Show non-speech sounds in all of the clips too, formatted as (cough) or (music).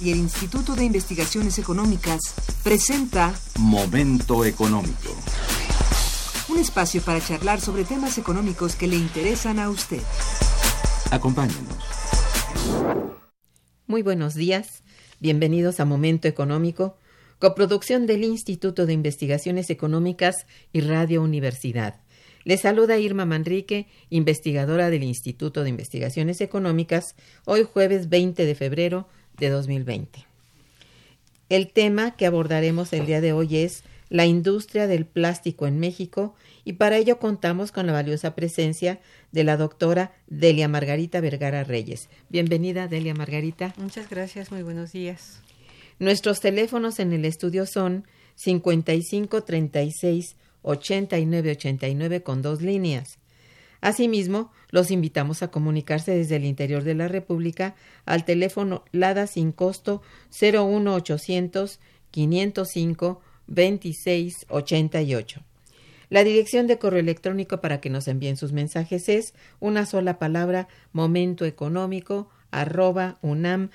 y el Instituto de Investigaciones Económicas presenta Momento Económico. Un espacio para charlar sobre temas económicos que le interesan a usted. Acompáñenos. Muy buenos días. Bienvenidos a Momento Económico, coproducción del Instituto de Investigaciones Económicas y Radio Universidad. Les saluda Irma Manrique, investigadora del Instituto de Investigaciones Económicas, hoy jueves 20 de febrero de 2020. El tema que abordaremos el día de hoy es la industria del plástico en México y para ello contamos con la valiosa presencia de la doctora Delia Margarita Vergara Reyes. Bienvenida, Delia Margarita. Muchas gracias, muy buenos días. Nuestros teléfonos en el estudio son 55 36 89 89 con dos líneas Asimismo, los invitamos a comunicarse desde el interior de la República al teléfono LADA sin costo 01800 505 2688. La dirección de correo electrónico para que nos envíen sus mensajes es una sola palabra momentoeconómico arroba unam.mx.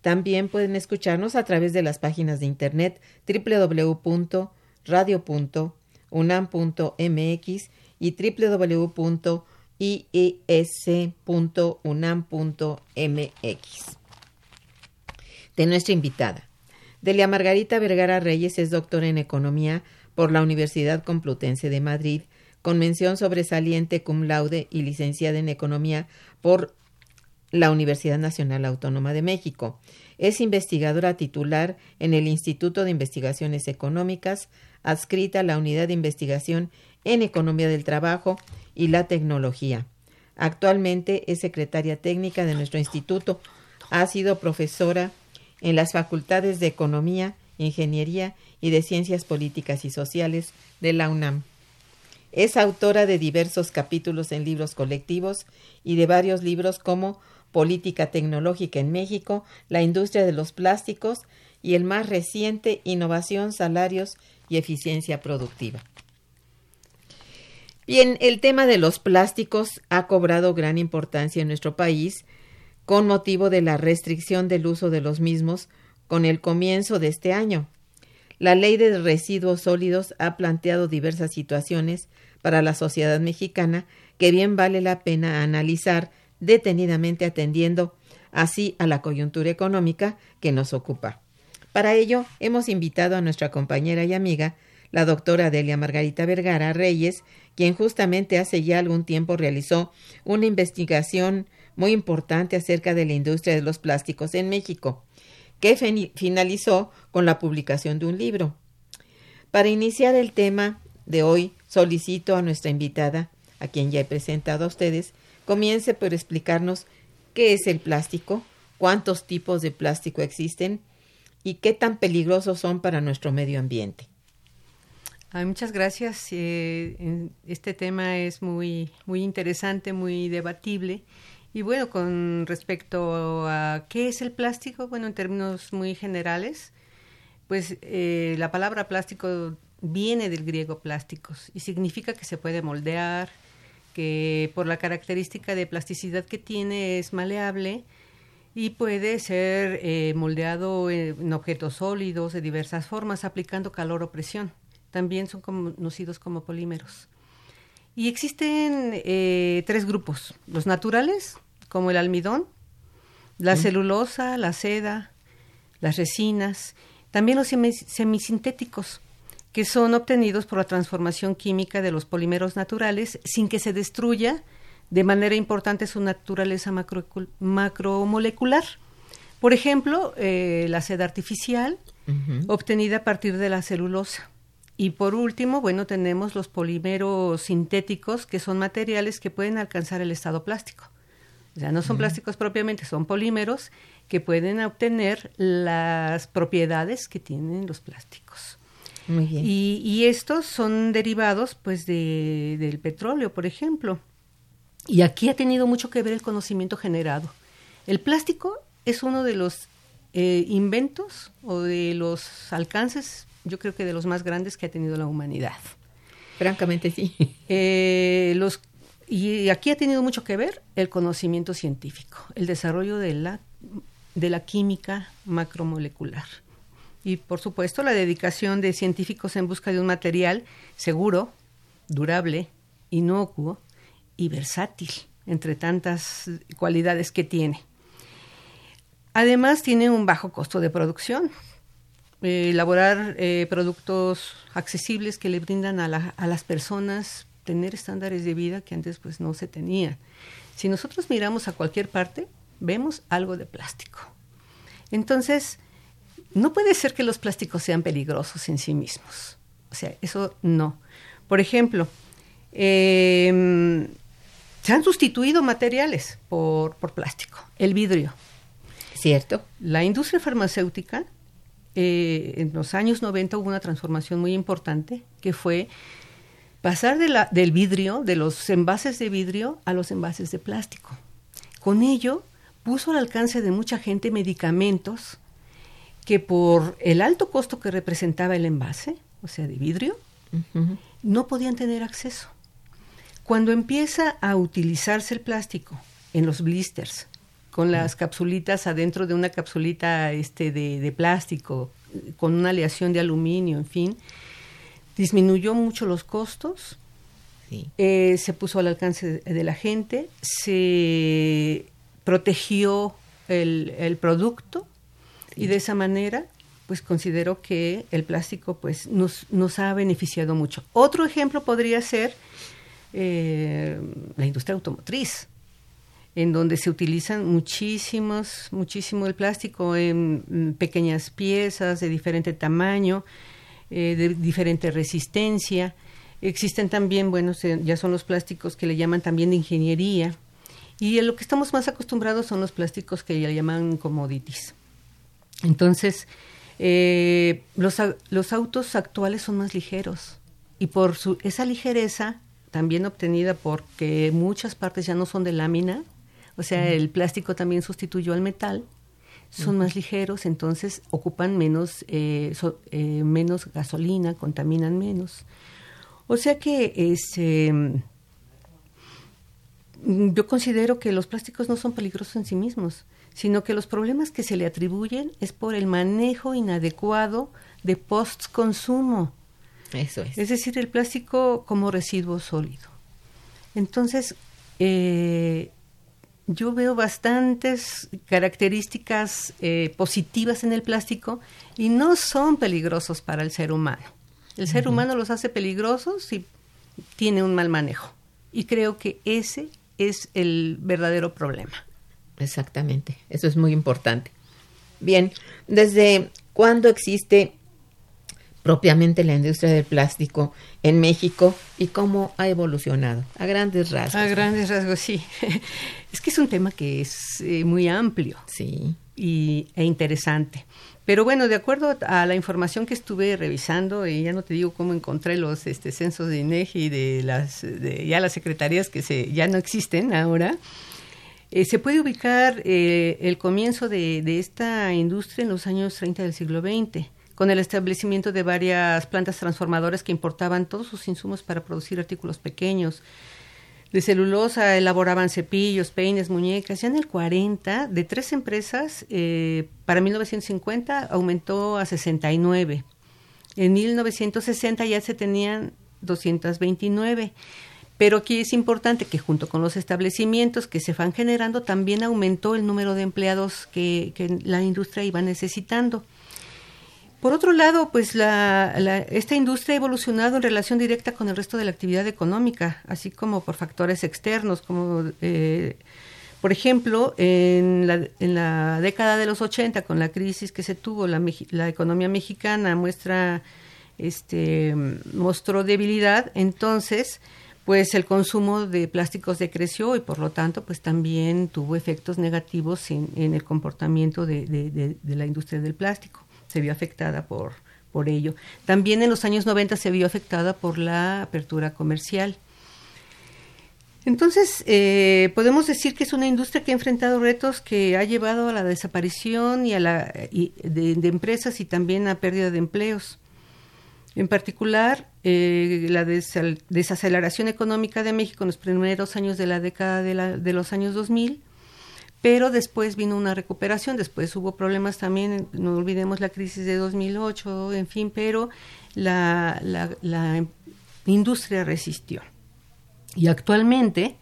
También pueden escucharnos a través de las páginas de internet www.radio.unam.mx y www.ies.unam.mx. De nuestra invitada. Delia Margarita Vergara Reyes es doctora en Economía por la Universidad Complutense de Madrid, con mención sobresaliente cum laude y licenciada en Economía por la Universidad Nacional Autónoma de México. Es investigadora titular en el Instituto de Investigaciones Económicas, adscrita a la Unidad de Investigación en Economía del Trabajo y la Tecnología. Actualmente es secretaria técnica de nuestro instituto. Ha sido profesora en las facultades de Economía, Ingeniería y de Ciencias Políticas y Sociales de la UNAM. Es autora de diversos capítulos en libros colectivos y de varios libros como Política Tecnológica en México, La Industria de los Plásticos y el más reciente Innovación, Salarios y Eficiencia Productiva. Bien, el tema de los plásticos ha cobrado gran importancia en nuestro país con motivo de la restricción del uso de los mismos con el comienzo de este año. La ley de residuos sólidos ha planteado diversas situaciones para la sociedad mexicana que bien vale la pena analizar detenidamente atendiendo así a la coyuntura económica que nos ocupa. Para ello, hemos invitado a nuestra compañera y amiga, la doctora Delia Margarita Vergara Reyes, quien justamente hace ya algún tiempo realizó una investigación muy importante acerca de la industria de los plásticos en México, que finalizó con la publicación de un libro. Para iniciar el tema de hoy, solicito a nuestra invitada, a quien ya he presentado a ustedes, comience por explicarnos qué es el plástico, cuántos tipos de plástico existen y qué tan peligrosos son para nuestro medio ambiente muchas gracias. Eh, este tema es muy, muy interesante, muy debatible. Y bueno, con respecto a qué es el plástico, bueno, en términos muy generales, pues eh, la palabra plástico viene del griego plásticos y significa que se puede moldear, que por la característica de plasticidad que tiene es maleable y puede ser eh, moldeado en objetos sólidos de diversas formas aplicando calor o presión también son conocidos como polímeros. Y existen eh, tres grupos, los naturales, como el almidón, la celulosa, la seda, las resinas, también los semisintéticos, que son obtenidos por la transformación química de los polímeros naturales sin que se destruya de manera importante su naturaleza macromolecular. Por ejemplo, eh, la seda artificial, obtenida a partir de la celulosa. Y por último, bueno, tenemos los polímeros sintéticos, que son materiales que pueden alcanzar el estado plástico. O sea, no son plásticos propiamente, son polímeros que pueden obtener las propiedades que tienen los plásticos. Muy bien. Y, y estos son derivados pues de, del petróleo, por ejemplo. Y aquí ha tenido mucho que ver el conocimiento generado. El plástico es uno de los eh, inventos o de los alcances, yo creo que de los más grandes que ha tenido la humanidad. Francamente sí. Eh, los, y aquí ha tenido mucho que ver el conocimiento científico, el desarrollo de la, de la química macromolecular. Y por supuesto la dedicación de científicos en busca de un material seguro, durable, inocuo y versátil, entre tantas cualidades que tiene. Además tiene un bajo costo de producción. Eh, elaborar eh, productos accesibles que le brindan a, la, a, las personas tener estándares de vida que antes pues no se tenían. Si nosotros miramos a cualquier parte, vemos algo de plástico. Entonces, no puede ser que los plásticos sean peligrosos en sí mismos. O sea, eso no. Por ejemplo, eh, se han sustituido materiales por, por plástico. El vidrio. Cierto. La industria farmacéutica, eh, en los años 90 hubo una transformación muy importante que fue pasar de la, del vidrio, de los envases de vidrio, a los envases de plástico. Con ello puso al alcance de mucha gente medicamentos que por el alto costo que representaba el envase, o sea, de vidrio, uh -huh. no podían tener acceso. Cuando empieza a utilizarse el plástico en los blisters, con las capsulitas adentro de una capsulita este, de, de plástico, con una aleación de aluminio, en fin, disminuyó mucho los costos, sí. eh, se puso al alcance de, de, la gente, se protegió el, el producto sí. y de esa manera pues considero que el plástico pues nos, nos ha beneficiado mucho. Otro ejemplo podría ser eh, la industria automotriz en donde se utilizan muchísimos, muchísimo el plástico en pequeñas piezas de diferente tamaño, eh, de diferente resistencia. Existen también, bueno, se, ya son los plásticos que le llaman también de ingeniería. Y en lo que estamos más acostumbrados son los plásticos que le llaman commodities. Entonces, eh, los, los autos actuales son más ligeros. Y por su, esa ligereza, también obtenida porque muchas partes ya no son de lámina, o sea, el plástico también sustituyó al metal, son más ligeros, entonces ocupan menos, eh, so, eh, menos gasolina, contaminan menos. O sea que este, yo considero que los plásticos no son peligrosos en sí mismos, sino que los problemas que se le atribuyen es por el manejo inadecuado de post-consumo. Eso es. Es decir, el plástico como residuo sólido. Entonces, eh, yo veo bastantes características eh, positivas en el plástico y no son peligrosos para el ser humano. El ser uh -huh. humano los hace peligrosos si tiene un mal manejo. Y creo que ese es el verdadero problema. Exactamente, eso es muy importante. Bien, ¿desde cuándo existe propiamente la industria del plástico en México y cómo ha evolucionado a grandes rasgos. A grandes rasgos, sí. (laughs) Es que es un tema que es eh, muy amplio sí. y, e interesante. Pero bueno, de acuerdo a la información que estuve revisando, y ya no te digo cómo encontré los este, censos de INEGI y de las de ya las secretarías que se ya no existen ahora, eh, se puede ubicar eh, el comienzo de, de esta industria en los años 30 del siglo XX con el establecimiento de varias plantas transformadoras que importaban todos sus insumos para producir artículos pequeños. De celulosa elaboraban cepillos, peines, muñecas. Ya en el 40, de tres empresas, eh, para 1950 aumentó a 69. En 1960 ya se tenían 229. Pero aquí es importante que junto con los establecimientos que se van generando, también aumentó el número de empleados que, que la industria iba necesitando. Por otro lado, pues la, la, esta industria ha evolucionado en relación directa con el resto de la actividad económica, así como por factores externos, como eh, por ejemplo, en la, en la, década de los 80, con la crisis que se tuvo, la, economía mexicana muestra, este, mostró debilidad, entonces, pues el consumo de plásticos decreció y por lo tanto, pues también tuvo efectos negativos en, en el comportamiento de, de, de, de la industria del plástico se vio afectada por, por ello. También en los años 90 se vio afectada por la apertura comercial. Entonces, eh, podemos decir que es una industria que ha enfrentado retos que ha llevado a la desaparición y a la, de, empresas y también a pérdida de empleos. En particular, eh, la desaceleración económica de México en los primeros años de la década de, de, los años 2000, pero después vino una recuperación, después hubo problemas también, no olvidemos la crisis de 2008, en fin, pero la, la, la industria resistió. Y actualmente,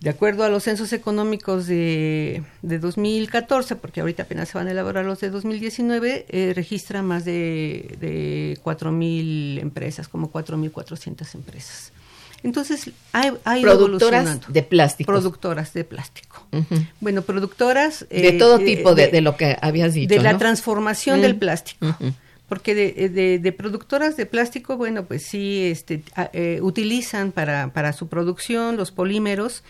de acuerdo a los censos económicos de, de 2014, porque ahorita apenas se van a elaborar los de 2019, eh, registra más de, de 4.000 empresas, como 4.400 empresas. Entonces, hay, hay productoras de plástico. Productoras de plástico. Bueno, productoras... de todo eh, tipo de, de, lo que habías dicho. De la transformación del plástico porque de, de, productoras de plástico, bueno, pues sí, este, eh, utilizan para, para su producción los polímeros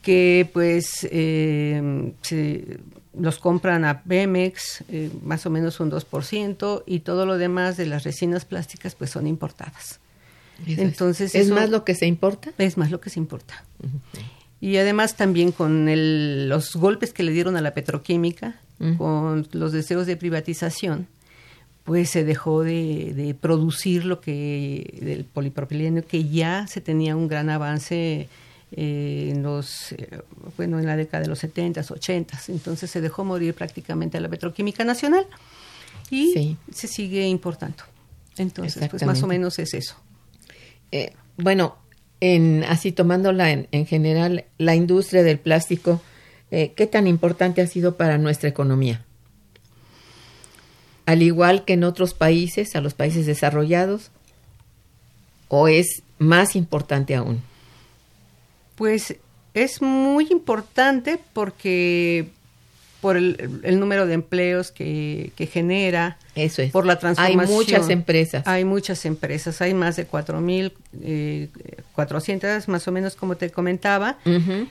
que pues eh, se, los compran a Pemex, eh, más o menos un 2%, y todo lo demás de las resinas plásticas pues son importadas. Entonces, ¿Es más lo que se importa? Es más lo que se importa. Y además también con el, los golpes que le dieron a la petroquímica, con los deseos de privatización, pues se dejó de, producir lo que del polipropileno que ya se tenía un gran avance eh, en los eh, bueno en la década de los 70s, 80s, entonces se dejó morir prácticamente la petroquímica nacional y se sigue importando. Entonces, pues más o menos es eso. Eh, bueno, en, así tomándola en, en, general, la industria del plástico, ¿qué tan importante ha sido para nuestra economía? al igual que en otros países, a los países desarrollados, o es más importante aún? Pues es muy importante porque por el, número de empleos que, genera, Eso es. por la transformación. Hay muchas empresas. Hay muchas empresas, hay más de 4.400 eh, más o menos como te comentaba,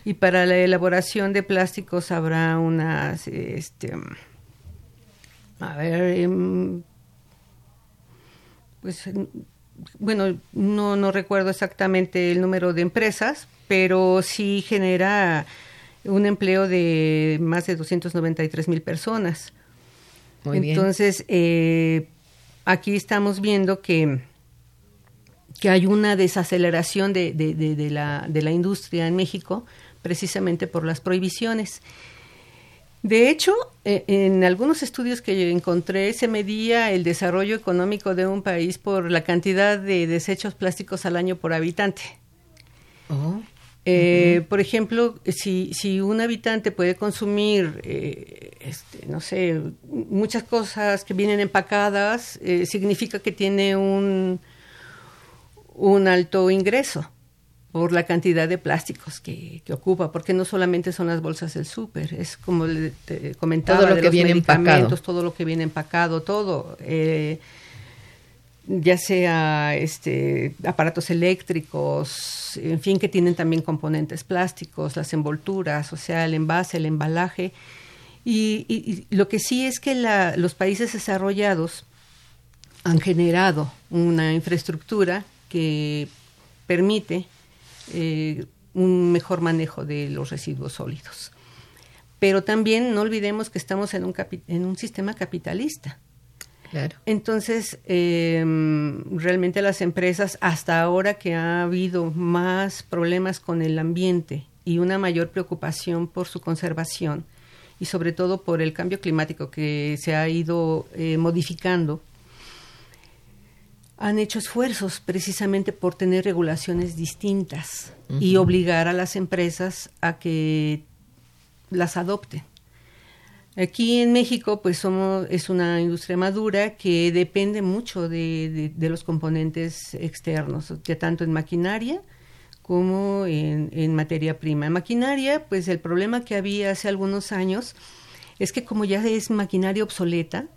y para la elaboración de plásticos habrá unas... Este, a ver, em, pues bueno, no, no recuerdo exactamente el número de empresas, pero sí genera un empleo de más de 293 mil personas. Muy Entonces, eh, aquí estamos viendo que, que hay una desaceleración de, de, de, la, de la industria en México precisamente por las prohibiciones. De hecho, e, en algunos estudios que encontré se medía el desarrollo económico de un país por la cantidad de desechos plásticos al año por habitante. Oh. Eh, por ejemplo, si, si un habitante puede consumir, eh, este, no sé, muchas cosas que vienen empacadas, eh, significa que tiene un, un alto ingreso por la cantidad de plásticos que, ocupa, porque no solamente son las bolsas del súper, es como te comentaba, todo lo que viene empacado. todo lo que viene empacado, todo, eh, ya sea este aparatos eléctricos, en fin, que tienen también componentes plásticos, las envolturas, o sea, el envase, el embalaje. Y, lo que sí es que los países desarrollados han generado una infraestructura que permite eh, un mejor manejo de los residuos sólidos. Pero también no olvidemos que estamos en un, en un sistema capitalista. Claro. Entonces, em, realmente las empresas, hasta ahora que ha habido más problemas con el ambiente y una mayor preocupación por su conservación, y sobre todo por el cambio climático que se ha ido eh, modificando, han hecho esfuerzos precisamente por tener regulaciones distintas y obligar a las empresas a que las adopten. Aquí en México, pues somos, es una industria madura que depende mucho de, los componentes externos, ya tanto en maquinaria como en, en, materia prima. En maquinaria, pues el problema que había hace algunos años es que como ya es maquinaria obsoleta,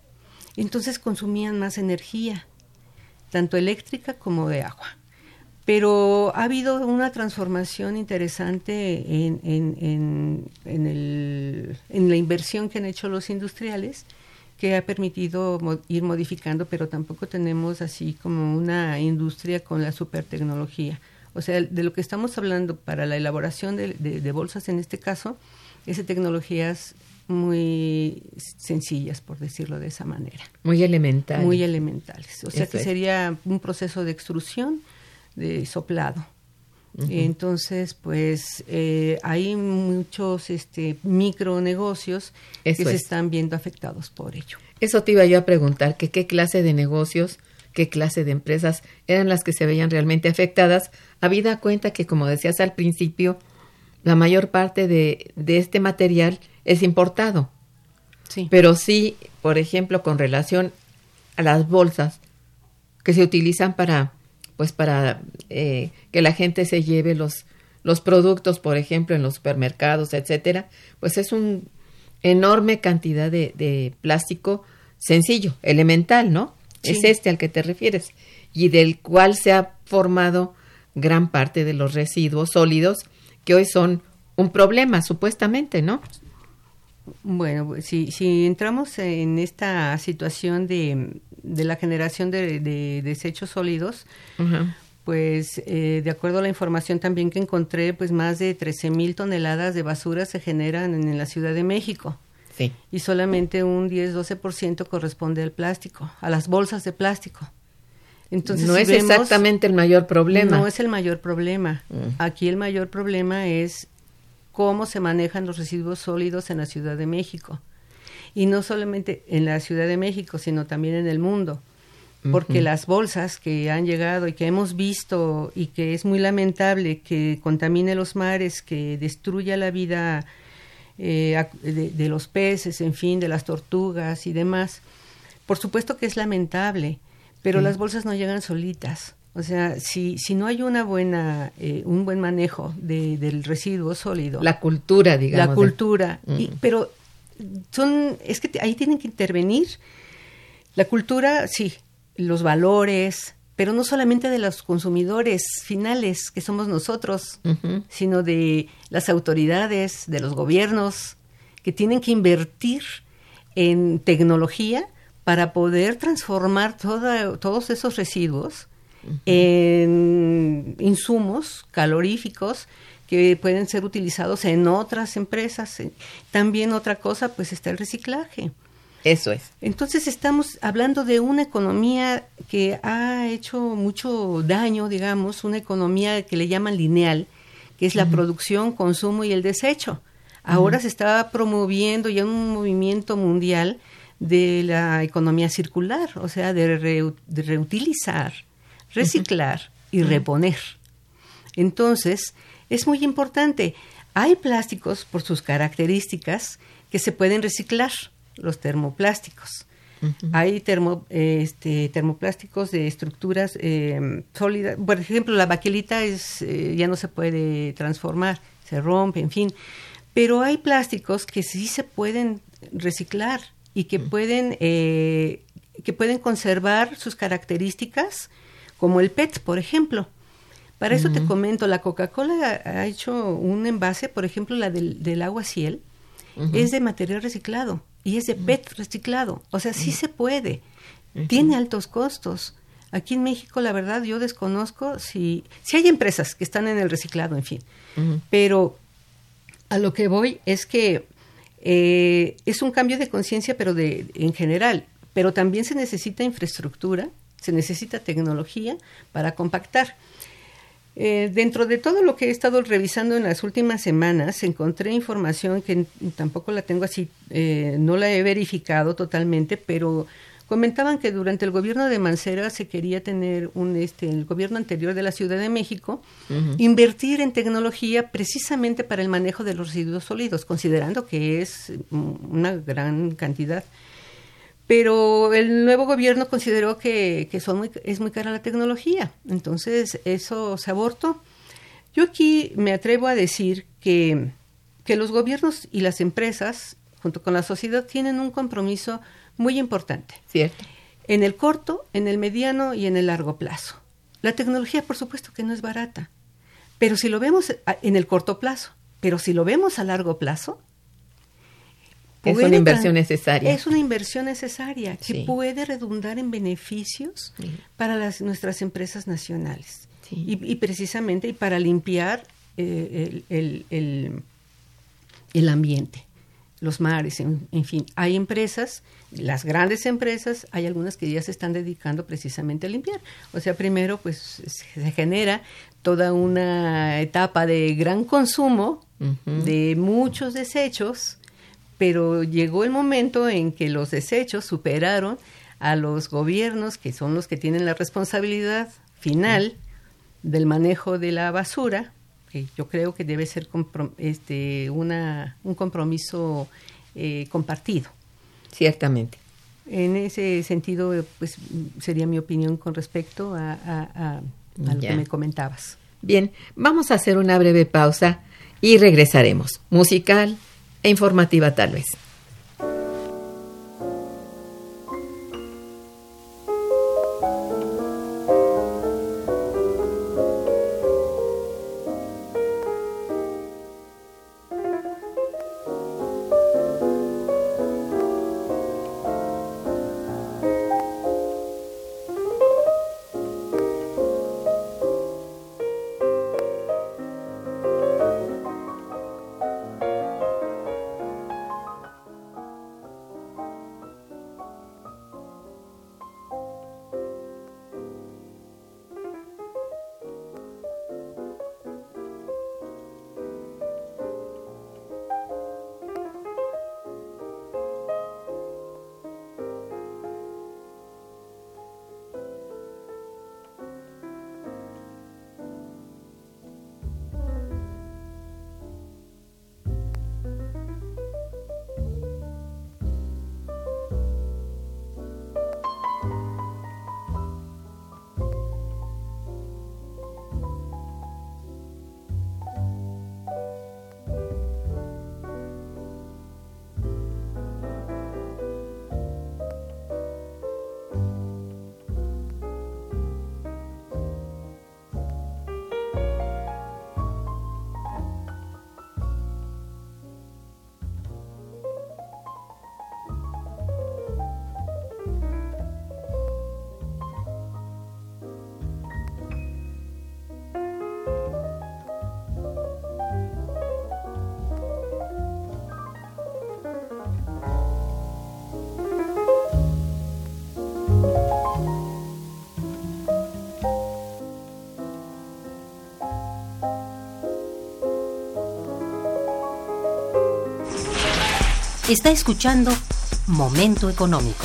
entonces consumían más energía tanto eléctrica como de agua. Pero ha habido una transformación interesante en, en, en, la inversión que han hecho los industriales que ha permitido ir modificando, pero tampoco tenemos así como una industria con la super tecnología. O sea, de lo que estamos hablando para la elaboración de, bolsas en este caso, es de tecnologías muy sencillas, por decirlo de esa manera. Muy elementales. Muy elementales. O sea que sería un proceso de extrusión, de soplado. Entonces, pues eh, hay muchos este, micronegocios que se están viendo afectados por ello. Eso te iba yo a preguntar, que qué clase de negocios, qué clase de empresas eran las que se veían realmente afectadas, habida cuenta que, como decías al principio, la mayor parte de, de este material es importado. Sí. Pero sí, por ejemplo, con relación a las bolsas que se utilizan para pues para eh, que la gente se lleve los, los productos, por ejemplo, en los supermercados, etcétera, pues es una enorme cantidad de, de, plástico sencillo, elemental, ¿no? Es este al que te refieres, y del cual se ha formado gran parte de los residuos sólidos que hoy son un problema, supuestamente, ¿no? Bueno, si, si entramos en esta situación de, de la generación de, desechos sólidos, pues eh, de acuerdo a la información también que encontré, pues más de 13 mil toneladas de basura se generan en, la Ciudad de México. Sí. Y solamente un 10-12% corresponde al plástico, a las bolsas de plástico. Entonces, no es exactamente el mayor problema. No es el mayor problema. Mm. Aquí el mayor problema es cómo se manejan los residuos sólidos en la Ciudad de México y no solamente en la Ciudad de México, sino también en el mundo. Porque las bolsas que han llegado y que hemos visto y que es muy lamentable que contamine los mares, que destruya la vida eh, de, los peces, en fin, de las tortugas y demás, por supuesto que es lamentable, pero las bolsas no llegan solitas. O sea, si, si no hay una buena, eh, un buen manejo del residuo sólido. La cultura, digamos. La cultura. y, pero son, es que ahí tienen que intervenir. La cultura, sí, los valores, pero no solamente de los consumidores finales, que somos nosotros, sino de las autoridades, de los gobiernos, que tienen que invertir en tecnología para poder transformar todos esos residuos en insumos caloríficos que pueden ser utilizados en otras empresas. También otra cosa, pues está el reciclaje. Eso es. Entonces estamos hablando de una economía que ha hecho mucho daño, digamos, una economía que le llaman lineal, que es la producción, consumo y el desecho. Ahora se está promoviendo ya un movimiento mundial de la economía circular, o sea, de, reutilizar, reciclar y reponer. Entonces, es muy importante. Hay plásticos, por sus características, que se pueden reciclar, los termoplásticos. Hay termo, este, termoplásticos de estructuras eh, sólidas. Por ejemplo, la baquelita es, eh, ya no se puede transformar, se rompe, en fin. Pero hay plásticos que sí se pueden reciclar y que, pueden, eh, que pueden conservar sus características, como el PET, por ejemplo. Para eso te comento, la Coca-Cola ha hecho un envase, por ejemplo, la del, agua ciel, es de material reciclado y es de PET reciclado. O sea, sí se puede. Tiene altos costos. Aquí en México, la verdad, yo desconozco si, si hay empresas que están en el reciclado, en fin. Pero a lo que voy es que eh, es un cambio de conciencia, pero de en general. Pero también se necesita infraestructura, se necesita tecnología para compactar. Eh, dentro de todo lo que he estado revisando en las últimas semanas, encontré información que tampoco la tengo así, eh, no la he verificado totalmente, pero comentaban que durante el gobierno de Mancera se quería tener un, este, el gobierno anterior de la Ciudad de México, invertir en tecnología precisamente para el manejo de los residuos sólidos, considerando que es una gran cantidad pero el nuevo gobierno consideró que, son es muy cara la tecnología, entonces eso se abortó. Yo aquí me atrevo a decir que, que los gobiernos y las empresas, junto con la sociedad, tienen un compromiso muy importante. Cierto. En el corto, en el mediano y en el largo plazo. La tecnología, por supuesto que no es barata, pero si lo vemos en el corto plazo, pero si lo vemos a largo plazo, es una inversión necesaria. Es una inversión necesaria que puede redundar en beneficios para las, nuestras empresas nacionales. Y, precisamente y para limpiar eh, el, el, el, ambiente, los mares, en, fin. Hay empresas, las grandes empresas, hay algunas que ya se están dedicando precisamente a limpiar. O sea, primero pues se genera toda una etapa de gran consumo de muchos desechos, pero llegó el momento en que los desechos superaron a los gobiernos, que son los que tienen la responsabilidad final del manejo de la basura, que yo creo que debe ser este, una, un compromiso eh, compartido. Ciertamente. En ese sentido, pues sería mi opinión con respecto a, lo que me comentabas. Bien, vamos a hacer una breve pausa y regresaremos. Musical e informativa tal vez. Está escuchando Momento Económico.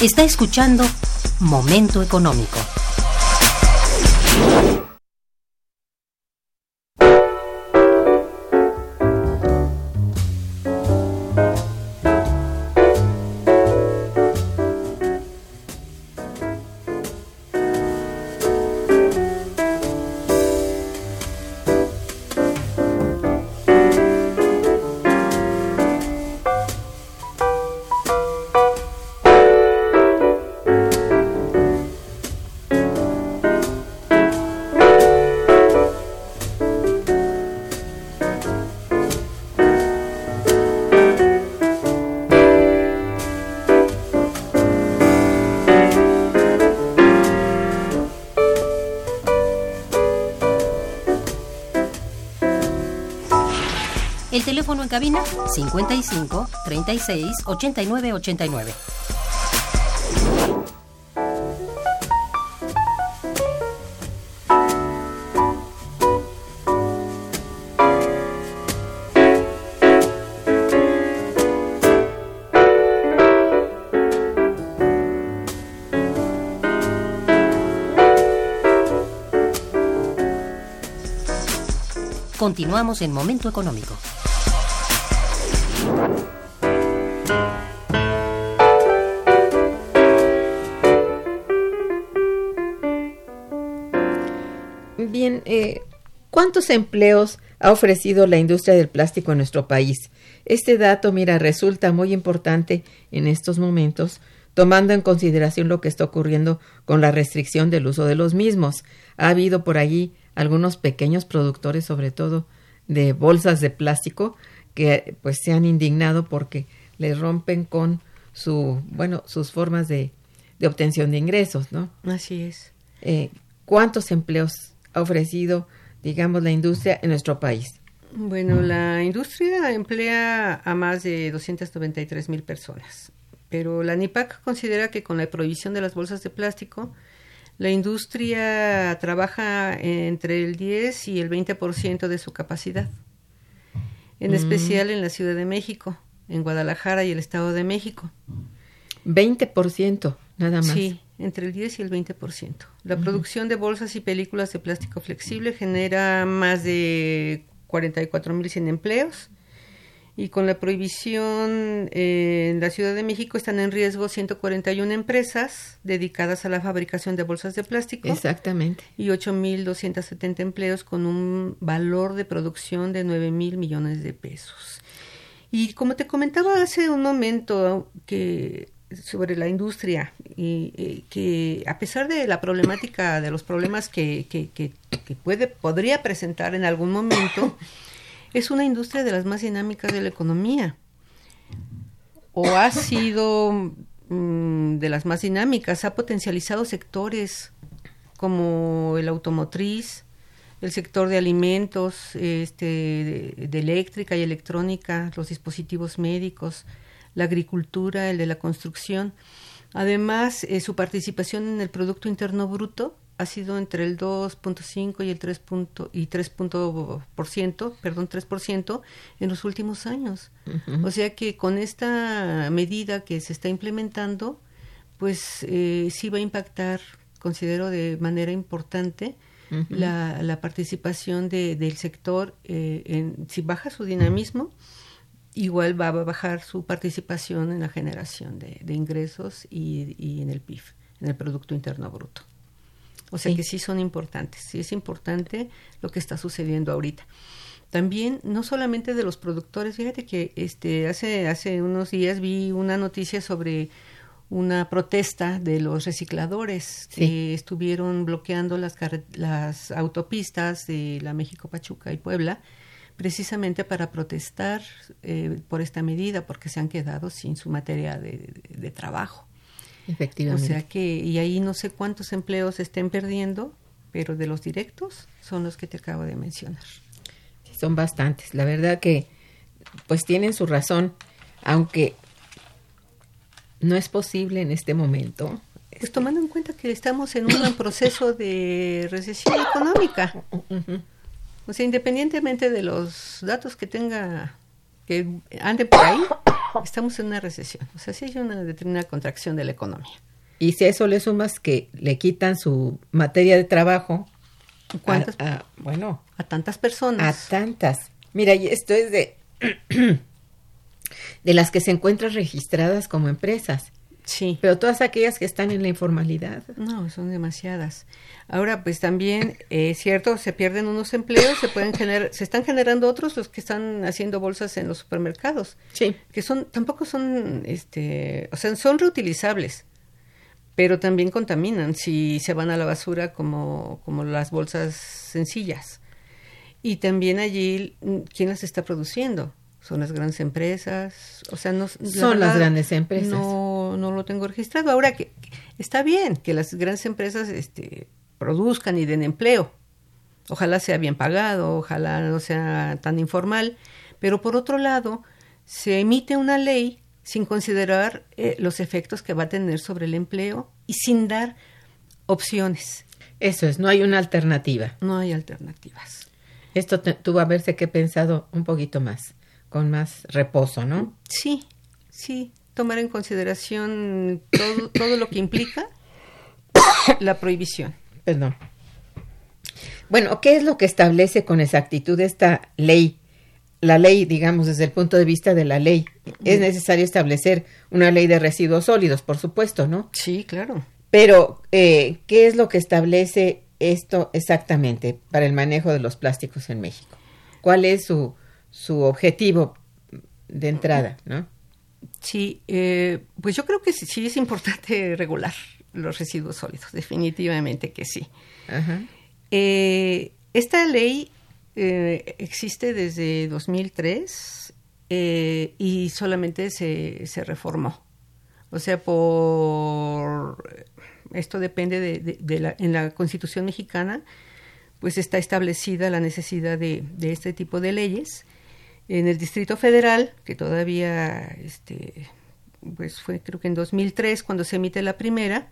Está escuchando Momento Económico. Cabina 55 36 89 89. Continuamos en Momento Económico. ¿Cuántos empleos ha ofrecido la industria del plástico en nuestro país? Este dato, mira, resulta muy importante en estos momentos, tomando en consideración lo que está ocurriendo con la restricción del uso de los mismos. Ha habido por allí algunos pequeños productores, sobre todo de bolsas de plástico, que pues se han indignado porque les rompen con su, bueno, sus formas de, de obtención de ingresos, ¿no? Así es. Eh, ¿Cuántos empleos ha ofrecido, digamos, la industria en nuestro país? Bueno, la industria emplea a más de 293 mil personas, pero la NIPAC considera que con la prohibición de las bolsas de plástico, la industria trabaja entre el 10 y el 20% de su capacidad, en especial en la Ciudad de México, en Guadalajara y el Estado de México. 20%, nada más. Sí, entre el 10 y el 20%. La producción de bolsas y películas de plástico flexible genera más de 44.100 empleos y con la prohibición eh, en la Ciudad de México están en riesgo 141 empresas dedicadas a la fabricación de bolsas de plástico. Exactamente. Y 8.270 empleos con un valor de producción de 9.000 millones de pesos. Y como te comentaba hace un momento que sobre la industria y eh, que a pesar de la problemática de los problemas que, que, que, que puede podría presentar en algún momento (coughs) es una industria de las más dinámicas de la economía o ha sido mm, de las más dinámicas, ha potencializado sectores como el automotriz, el sector de alimentos, este, de, de eléctrica y electrónica, los dispositivos médicos, la agricultura, el de la construcción. Además, eh, su participación en el Producto Interno Bruto ha sido entre el 2.5 y el 3. y 3 por ciento, perdón, 3% en los últimos años. O sea que con esta medida que se está implementando, pues eh, sí va a impactar, considero de manera importante, la, la, participación de, del sector, eh, en, si baja su dinamismo, igual va a bajar su participación en la generación de, de ingresos y, y, en el PIB, en el Producto Interno Bruto. O sea sí. que sí son importantes, sí es importante lo que está sucediendo ahorita. También, no solamente de los productores, fíjate que este, hace, hace unos días vi una noticia sobre una protesta de los recicladores sí. que estuvieron bloqueando las, las autopistas de la México Pachuca y Puebla precisamente para protestar eh, por esta medida porque se han quedado sin su materia de, de, de, trabajo. Efectivamente. O sea que, y ahí no sé cuántos empleos estén perdiendo, pero de los directos son los que te acabo de mencionar. Sí, son bastantes. La verdad que, pues tienen su razón, aunque no es posible en este momento. Pues tomando en cuenta que estamos en un proceso de recesión económica. (coughs) Uh -huh. O sea, independientemente de los datos que tenga, que ande por ahí, estamos en una recesión. O sea, sí hay una determinada contracción de la economía. Y si a eso le sumas que le quitan su materia de trabajo, ¿cuántas? A, a, bueno, a tantas personas. A tantas. Mira, y esto es de (clears throat) de las que se encuentran registradas como empresas. Sí. Pero todas aquellas que están en la informalidad. No, son demasiadas. Ahora, pues también es eh, cierto, se pierden unos empleos, se pueden generar, se están generando otros los que están haciendo bolsas en los supermercados. Sí. Que son, tampoco son, este, o sea, son reutilizables, pero también contaminan si se van a la basura como, como las bolsas sencillas. Y también allí, ¿quién las está produciendo? son las grandes empresas, o sea, no son verdad, las grandes empresas. No, no lo tengo registrado. Ahora que está bien que las grandes empresas este, produzcan y den empleo. Ojalá sea bien pagado, ojalá no sea tan informal, pero por otro lado, se emite una ley sin considerar eh, los efectos que va a tener sobre el empleo y sin dar opciones. Eso es, no hay una alternativa. No hay alternativas. Esto te, tuvo a verse que he pensado un poquito más con más reposo, ¿no? Sí, sí, tomar en consideración todo, todo lo que implica la prohibición. Perdón. Bueno, ¿qué es lo que establece con exactitud esta ley? La ley, digamos, desde el punto de vista de la ley. Es necesario establecer una ley de residuos sólidos, por supuesto, ¿no? Sí, claro. Pero, eh, ¿qué es lo que establece esto exactamente para el manejo de los plásticos en México? ¿Cuál es su, su objetivo de entrada, no? Sí, eh, pues yo creo que sí, es importante (laughs) regular los residuos sólidos, definitivamente que sí. Eh, esta ley eh, existe desde 2003 y solamente se, se reformó. O sea, por esto depende de, la, en la Constitución mexicana, pues está establecida la necesidad de, este tipo de leyes. En el Distrito Federal, que todavía, este, pues fue creo que en 2003 cuando se emite la primera,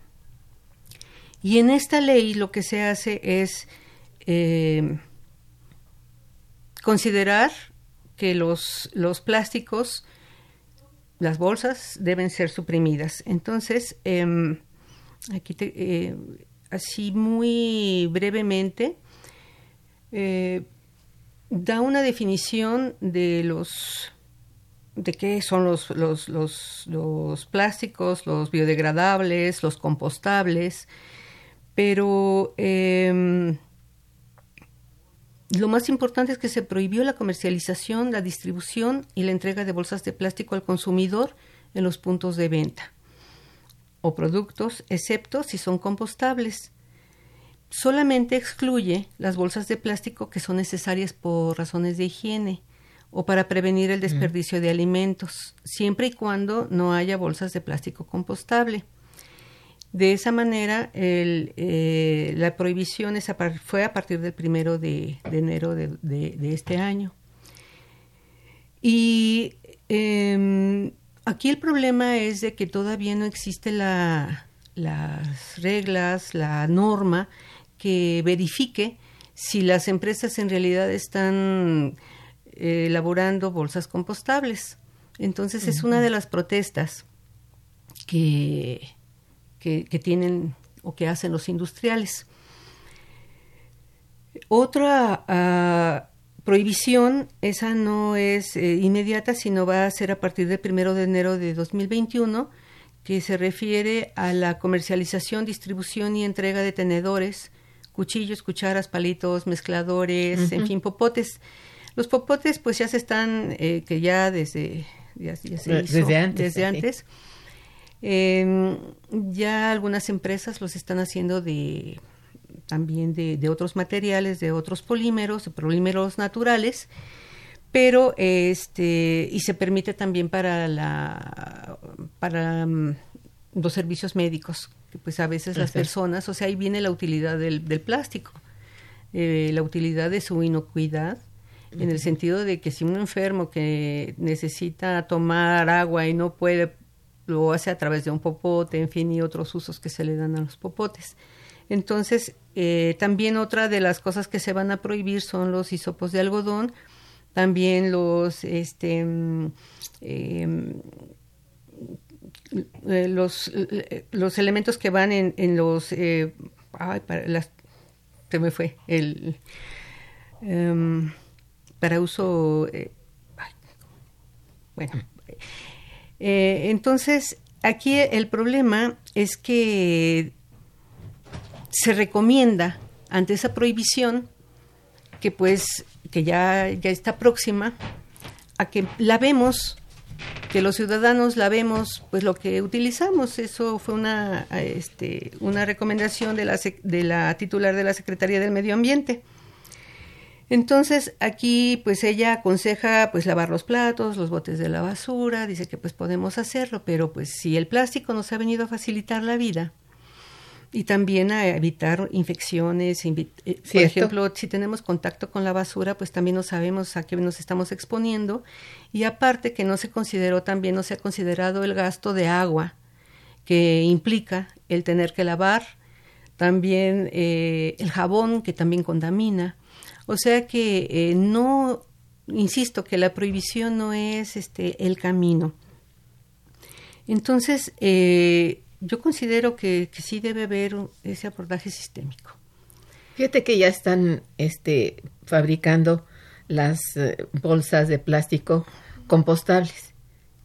y en esta ley lo que se hace es eh, considerar que los, los plásticos, las bolsas, deben ser suprimidas. Entonces, em, Aquí eh, así muy brevemente, eh, da una definición de los de qué son los, los, los, plásticos, los biodegradables, los compostables, pero em, lo más importante es que se prohibió la comercialización, la distribución y la entrega de bolsas de plástico al consumidor en los puntos de venta o productos, excepto si son compostables. Solamente excluye las bolsas de plástico que son necesarias por razones de higiene o para prevenir el desperdicio de alimentos, siempre y cuando no haya bolsas de plástico compostable. De esa manera, eh, la prohibición fue a partir del primero de, enero de, este año. Y em, Aquí el problema es de que todavía no existe la, las reglas, la norma que verifique si las empresas en realidad están eh, elaborando bolsas compostables. Entonces es una de las protestas que, que, tienen o que hacen los industriales. Otra ah, prohibición, esa no es eh, inmediata, sino va a ser a partir del primero de enero de 2021, que se refiere a la comercialización, distribución y entrega de tenedores, cuchillos, cucharas, palitos, mezcladores, en fin, popotes. Los popotes, pues ya se están, eh, que ya desde, ya, se hizo, desde antes. Desde antes. Em, ya algunas empresas los están haciendo de también de, otros materiales, de otros polímeros, de polímeros naturales, pero este y se permite también para la para mm, los servicios médicos, que pues a veces las personas, o sea, ahí viene la utilidad del, plástico, eh, la utilidad de su inocuidad, en el sentido de que si un enfermo que necesita tomar agua y no puede, lo hace a través de un popote, en fin, y otros usos que se le dan a los popotes. Entonces, eh, también otra de las cosas que se van a prohibir son los hisopos de algodón, también los, este, mm, em, eh, los, eh, los elementos que van en, en los, ay, para las, se me fue, el, em, para uso, bueno, entonces aquí el problema es que se recomienda ante esa prohibición que pues que ya, ya está próxima a que la vemos que los ciudadanos la vemos pues lo que utilizamos. Eso fue una este, una recomendación de la de la titular de la Secretaría del Medio Ambiente. Entonces aquí pues ella aconseja pues lavar los platos, los botes de la basura, dice que pues podemos hacerlo, pero pues si el plástico nos ha venido a facilitar la vida, y también a evitar infecciones. Eh, por ejemplo, si tenemos contacto con la basura, pues también no sabemos a qué nos estamos exponiendo. Y aparte que no se consideró también, no se ha considerado el gasto de agua que implica el tener que lavar, también eh, el jabón que también contamina. O sea que eh, no, insisto, que la prohibición no es este el camino. Entonces, eh, yo considero que, sí debe haber ese abordaje sistémico. Fíjate que ya están este, fabricando las eh, bolsas de plástico compostables.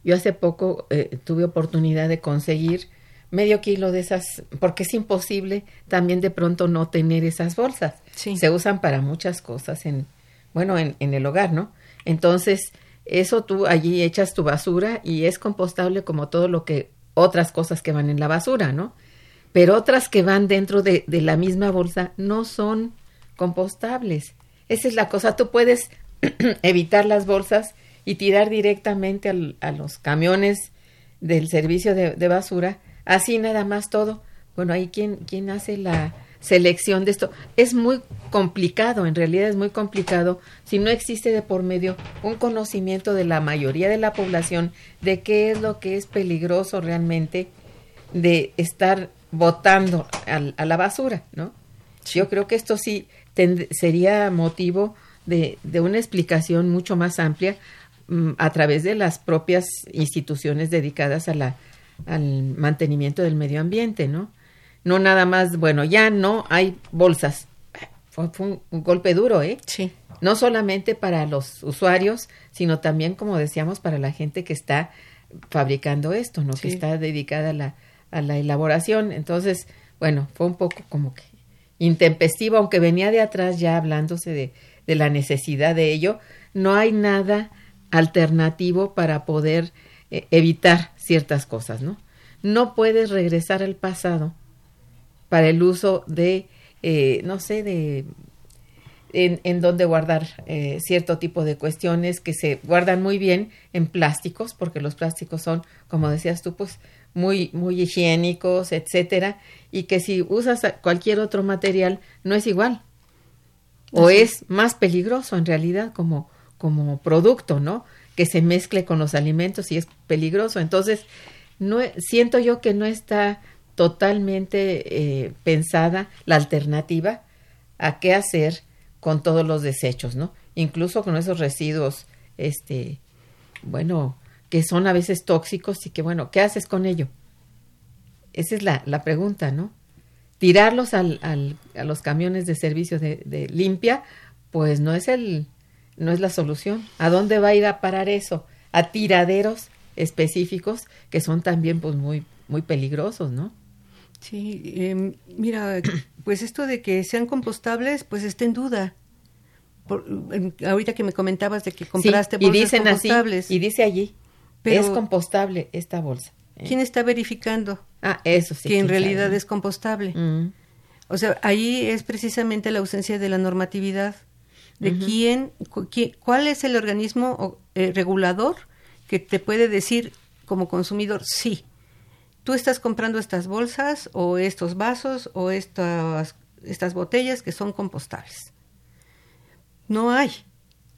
Yo hace poco eh, tuve oportunidad de conseguir medio kilo de esas, porque es imposible también de pronto no tener esas bolsas. Sí. Se usan para muchas cosas en, bueno, en, en el hogar, ¿no? Entonces, eso tú allí echas tu basura y es compostable como todo lo que otras cosas que van en la basura, ¿no? Pero otras que van dentro de, de la misma bolsa no son compostables. Esa es la cosa. Tú puedes (clears throat) evitar las bolsas y tirar directamente al- a los camiones del servicio de, de basura, así nada más todo. Bueno, ahí quién, quién hace la selección de esto. Es muy complicado, en realidad es muy complicado si no existe de por medio un conocimiento de la mayoría de la población de qué es lo que es peligroso realmente de estar botando al- a, la basura, ¿no? Yo creo que esto sí tend- sería motivo de, de una explicación mucho más amplia mm, a través de las propias instituciones dedicadas a la, al mantenimiento del medio ambiente, ¿no? No nada más, bueno, ya no hay bolsas. Fue, fue un, un golpe duro, ¿eh? Sí. no solamente para los usuarios, sino también, como decíamos, para la gente que está fabricando esto, ¿no? Que está dedicada a la, a la elaboración. Entonces, bueno, fue un poco como que intempestivo, aunque venía de atrás ya hablándose de, de la necesidad de ello. No hay nada alternativo para poder eh, evitar ciertas cosas, ¿no? No puedes regresar al pasado para el uso de, eh, no sé, de en, en donde guardar eh, cierto tipo de cuestiones que se guardan muy bien en plásticos, porque los plásticos son, como decías tú, pues muy, muy higiénicos, etcétera, y que si usas cualquier otro material no es igual. O Así es más peligroso en realidad como, como producto, ¿no? Que se mezcle con los alimentos y es peligroso. Entonces, no siento yo que no está totalmente eh, pensada la alternativa a qué hacer con todos los desechos, ¿no? Incluso con esos residuos, este, bueno, que son a veces tóxicos y que, bueno, ¿qué haces con ello? Esa es la, la pregunta, ¿no? Tirarlos al, al- a los camiones de servicio de, de limpia, pues no es el, no es la solución. ¿A dónde va a ir a parar eso? A tiraderos específicos que son también, pues, muy, muy peligrosos, ¿no? Sí, em, mira, pues esto de que sean compostables, pues está en duda. Por- em, ahorita que me comentabas de que compraste Sí, y bolsas así, compostables, y dice allí, Pero- es compostable esta bolsa. ¿eh? ¿quién está verificando Ah, eso sí. que en realidad sabe. es compostable? Mm, O sea, ahí es precisamente la ausencia de la normatividad de quién, cu- cuál es el organismo o, eh, regulador que te puede decir como consumidor, sí, tú estás comprando estas bolsas o estos vasos o estas, estas botellas que son compostables. No hay.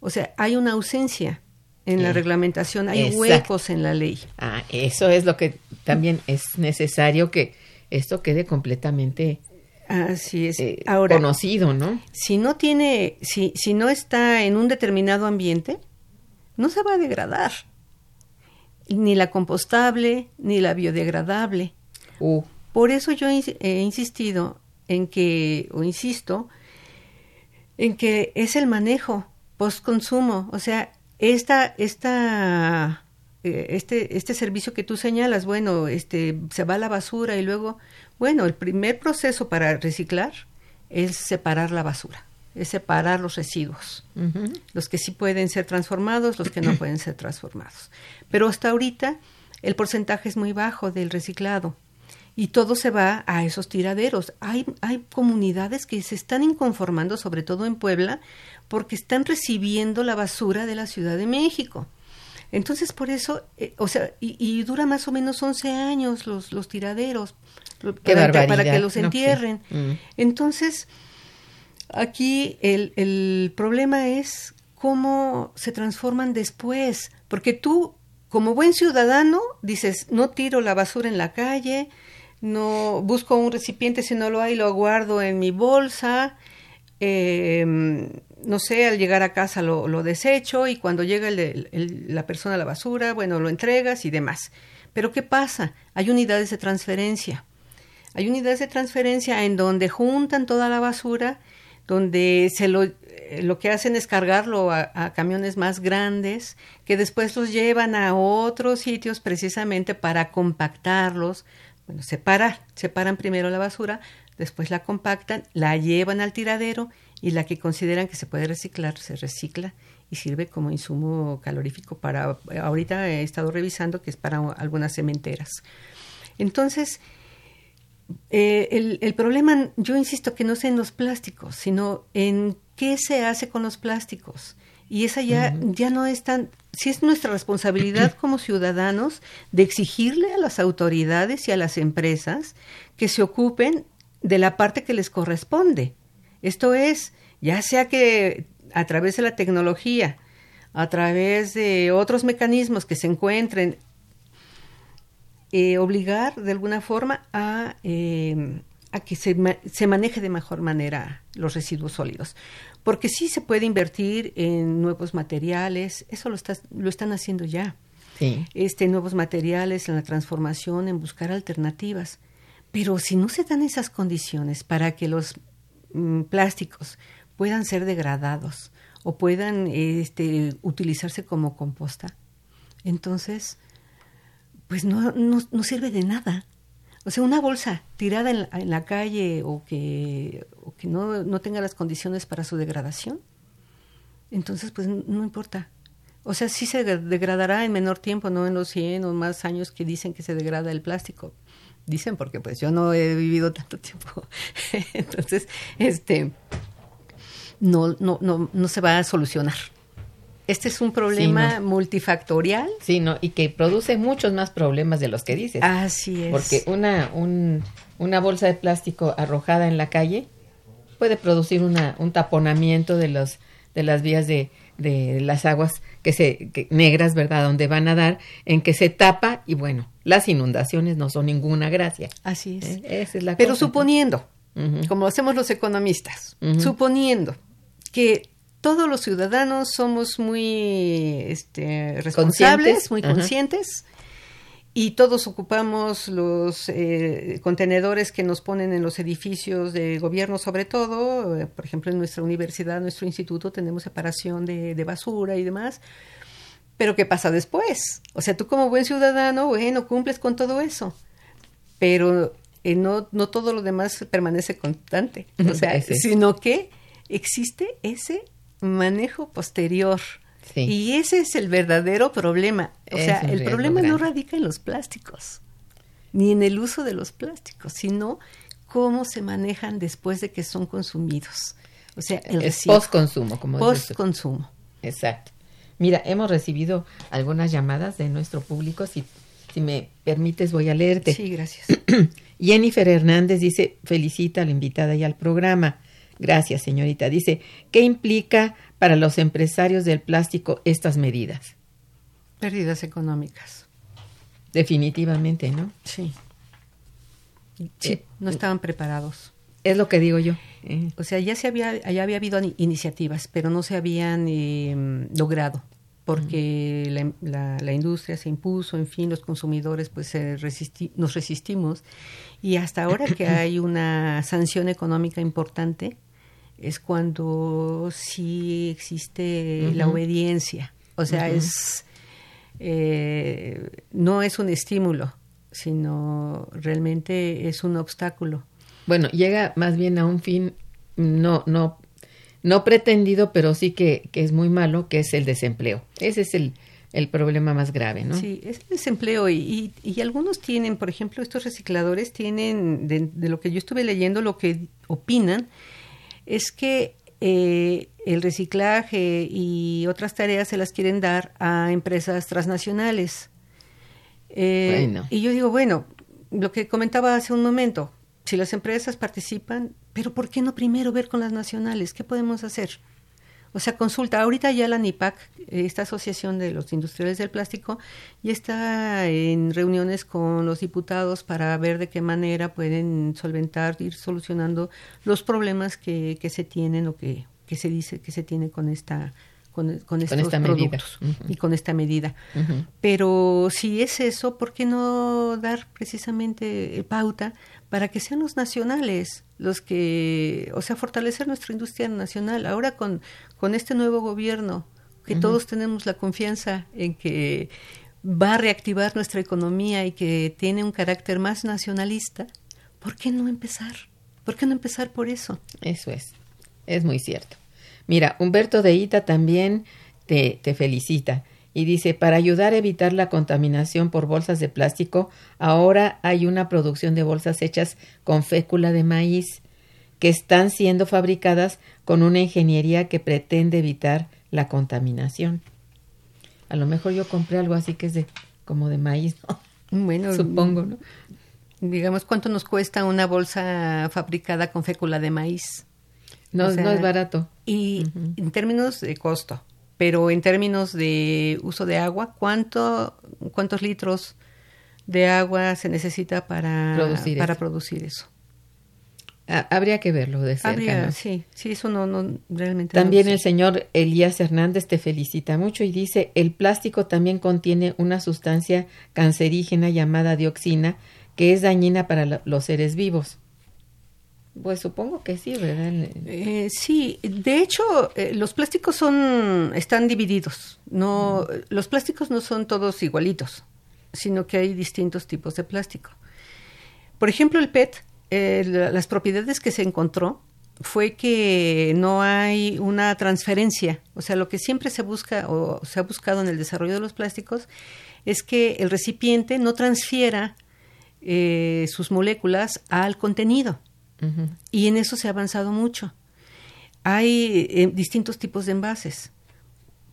O sea, hay una ausencia en la Sí. reglamentación, hay Exacto. huecos en la ley. Ah, eso es lo que también es necesario que esto quede completamente Así es. eh, Ahora, conocido, ¿no? si no tiene, si, si no está en un determinado ambiente, no se va a degradar. Ni la compostable, ni la biodegradable. Uh, Por eso yo he insistido en que, o insisto, en que es el manejo post-consumo. O sea, esta, esta, eh, este, este servicio que tú señalas, bueno, este, se va a la basura y luego, bueno, el primer proceso para reciclar es separar la basura, es separar los residuos los que sí pueden ser transformados, los que no pueden ser transformados. Pero hasta ahorita el porcentaje es muy bajo del reciclado y todo se va a esos tiraderos. Hay, hay comunidades que se están inconformando, sobre todo en Puebla, porque están recibiendo la basura de la Ciudad de México. Entonces, por eso, eh, o sea, y, y dura más o menos 11 años los, los tiraderos para, que los No, sí. entierren. Mm. Entonces, aquí el, el problema es cómo se transforman después, porque tú, como buen ciudadano, dices, no tiro la basura en la calle, no busco un recipiente, si no lo hay, lo guardo en mi bolsa, eh, no sé, al llegar a casa lo, desecho y cuando llega el- la persona a la basura, bueno, lo entregas y demás. Pero ¿qué pasa? Hay unidades de transferencia. Hay unidades de transferencia en donde juntan toda la basura, donde se lo, eh, lo que hacen es cargarlo a, camiones más grandes, que después los llevan a otros sitios precisamente para compactarlos, Bueno, separa, separan primero la basura, después la compactan, la llevan al tiradero y la que consideran que se puede reciclar se recicla y sirve como insumo calorífico para, ahorita he estado revisando que es para algunas cementeras. Entonces, eh, el, el, problema, yo insisto, que no es en los plásticos, sino en qué se hace con los plásticos. Y esa ya, ya no es tan, si es nuestra responsabilidad como ciudadanos de exigirle a las autoridades y a las empresas que se ocupen de la parte que les corresponde. Esto es, ya sea que a través de la tecnología, a través de otros mecanismos que se encuentren, eh, obligar de alguna forma a, eh, a que se, se, maneje de mejor manera los residuos sólidos. Porque sí se puede invertir en nuevos materiales, eso lo, está, lo están haciendo ya. Sí. Este, nuevos materiales, en la transformación, en buscar alternativas. Pero si no se dan esas condiciones para que los mm, plásticos puedan ser degradados o puedan este, utilizarse como composta, entonces, pues no, no, no, sirve de nada. O sea, una bolsa tirada en la, en la calle o que, o que no, no, tenga las condiciones para su degradación, entonces, pues no importa. O sea, sí se degradará en menor tiempo, no en los 100 o más años que dicen que se degrada el plástico. Dicen porque pues yo no he vivido tanto (laughs) tiempo. Entonces, este no, no, no, no se va a solucionar. Este es un problema Sí, no. multifactorial. Sí, no, y que produce muchos más problemas de los que dices. Así es. Porque una, un, una bolsa de plástico arrojada en la calle puede producir una, un taponamiento de los de las vías de, de las aguas que se que, negras, ¿verdad? Donde van a dar, en que se tapa y bueno, las inundaciones no son ninguna gracia. Así es. ¿eh? Esa es la Pero cosa. suponiendo, Ujú. como hacemos los economistas, suponiendo que todos los ciudadanos somos muy este, responsables, Conscientes. muy Ajá. conscientes, y todos ocupamos los eh, contenedores que nos ponen en los edificios de gobierno, sobre todo, eh, por ejemplo, en nuestra universidad, nuestro instituto, tenemos separación de, de basura y demás. Pero ¿qué pasa después? O sea, tú como buen ciudadano, bueno, cumples con todo eso, pero eh, no, no todo lo demás permanece constante. O (laughs) sea, sino que existe ese manejo posterior. Sí. Y ese es el verdadero problema. O Es sea, el problema no radica en los plásticos, ni en el uso de los plásticos, sino cómo se manejan después de que son consumidos. O sea, el es post-consumo, como. Post-consumo. Exacto. Mira, hemos recibido algunas llamadas de nuestro público. Si, si me permites, voy a leerte. Sí, gracias. (clears throat) Jennifer Hernández dice, felicita a la invitada y al programa. Gracias, señorita. Dice, ¿qué implica para los empresarios del plástico estas medidas? Pérdidas económicas. Definitivamente, ¿no? Sí. Sí. Sí, no estaban preparados. Es lo que digo yo. Eh, O sea, ya se había, ya había habido ni- iniciativas, pero no se habían eh, logrado porque la, la- la industria se impuso, en fin, los consumidores pues se resisti- nos resistimos y hasta ahora que (coughs) hay una sanción económica importante es cuando sí existe la obediencia. O sea, es eh, no es un estímulo, sino realmente es un obstáculo. Bueno, llega más bien a un fin no, no, no pretendido, pero sí que, que es muy malo, que es el desempleo. Ese es el, el problema más grave, ¿no? Sí, es el desempleo y, y, y algunos tienen, por ejemplo, estos recicladores tienen, de, de lo que yo estuve leyendo, lo que opinan es que eh, el reciclaje y otras tareas se las quieren dar a empresas transnacionales. Eh, Bueno. Y yo digo, bueno, lo que comentaba hace un momento, si las empresas participan, pero ¿por qué no primero ver con las nacionales? ¿Qué podemos hacer? O sea, consulta. Ahorita ya la NIPAC, esta asociación de los industriales del plástico, ya está en reuniones con los diputados para ver de qué manera pueden solventar, ir solucionando los problemas que, que se tienen o que, que se dice que se tiene con esta con, con estos esta medida. productos y con esta medida. Pero si es eso, ¿por qué no dar precisamente pauta para que sean los nacionales los que, o sea, fortalecer nuestra industria nacional? Ahora con, con este nuevo gobierno, que todos tenemos la confianza en que va a reactivar nuestra economía y que tiene un carácter más nacionalista, ¿por qué no empezar? ¿Por qué no empezar por eso? Eso es, es muy cierto. Mira, Humberto de Ita también te, te felicita y dice, para ayudar a evitar la contaminación por bolsas de plástico, ahora hay una producción de bolsas hechas con fécula de maíz que están siendo fabricadas con una ingeniería que pretende evitar la contaminación. A lo mejor yo compré algo así que es de como de maíz, ¿no? Bueno, supongo, ¿no? Digamos, ¿cuánto nos cuesta una bolsa fabricada con fécula de maíz? No, O sea, no es barato. Y en términos de costo, pero en términos de uso de agua, ¿cuánto, ¿cuántos litros de agua se necesita para Producir para eso. producir eso? Ha- Habría que verlo de cerca. Habría- ¿no? sí, sí, eso no, no realmente. También el señor Elías Hernández te felicita mucho y dice, el plástico también contiene una sustancia cancerígena llamada dioxina que es dañina para los seres vivos. Pues supongo que sí, ¿verdad? Eh, sí, de hecho, eh, los plásticos son están divididos. No, los plásticos no son todos igualitos, sino que hay distintos tipos de plástico. Por ejemplo, el PET, eh, la- las propiedades que se encontró fue que no hay una transferencia, o sea, lo que siempre se busca o se ha buscado en el desarrollo de los plásticos es que el recipiente no transfiera eh, sus moléculas al contenido. Y en eso se ha avanzado mucho. Hay eh, distintos tipos de envases,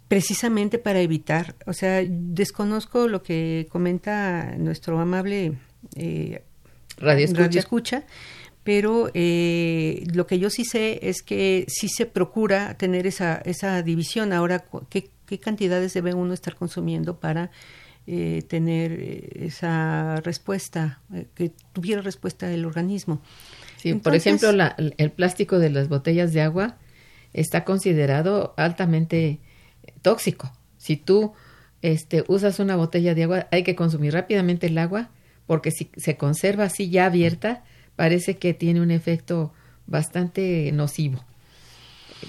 precisamente para evitar, o sea, desconozco lo que comenta nuestro amable eh, Radio escucha. radioescucha, pero eh, lo que yo sí sé es que sí se procura tener esa, esa división. Ahora, ¿qué, qué cantidades debe uno estar consumiendo para eh, tener eh, esa respuesta, eh, que tuviera respuesta el organismo? Sí, por ejemplo, la- el plástico de las botellas de agua está considerado altamente tóxico. Si tú este, usas una botella de agua, hay que consumir rápidamente el agua porque si se conserva así ya abierta, parece que tiene un efecto bastante nocivo.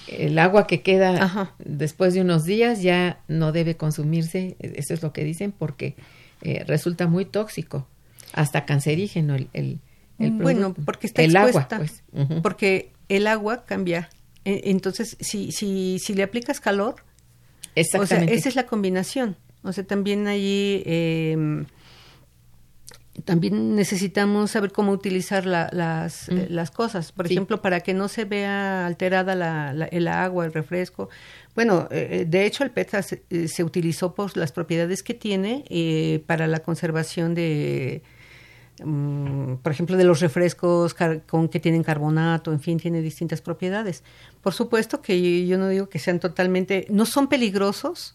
El agua que queda Ajá. después de unos días ya no debe consumirse, eso es lo que dicen, porque eh, resulta muy tóxico, hasta cancerígeno el, el, el bueno, porque está el expuesta, agua, pues. Porque el agua cambia. E- Entonces, si, si, si le aplicas calor, o sea, Exactamente. esa es la combinación. O sea, también allí eh, también necesitamos saber cómo utilizar la- las, Mm. eh, las cosas. Por Sí. ejemplo, para que no se vea alterada la, la- el agua, el refresco. Bueno, eh, de hecho el PET se, eh, se utilizó por las propiedades que tiene eh, para la conservación de, mm, por ejemplo, de los refrescos con que tienen carbonato, en fin, tiene distintas propiedades. Por supuesto que yo no digo que sean totalmente, no son peligrosos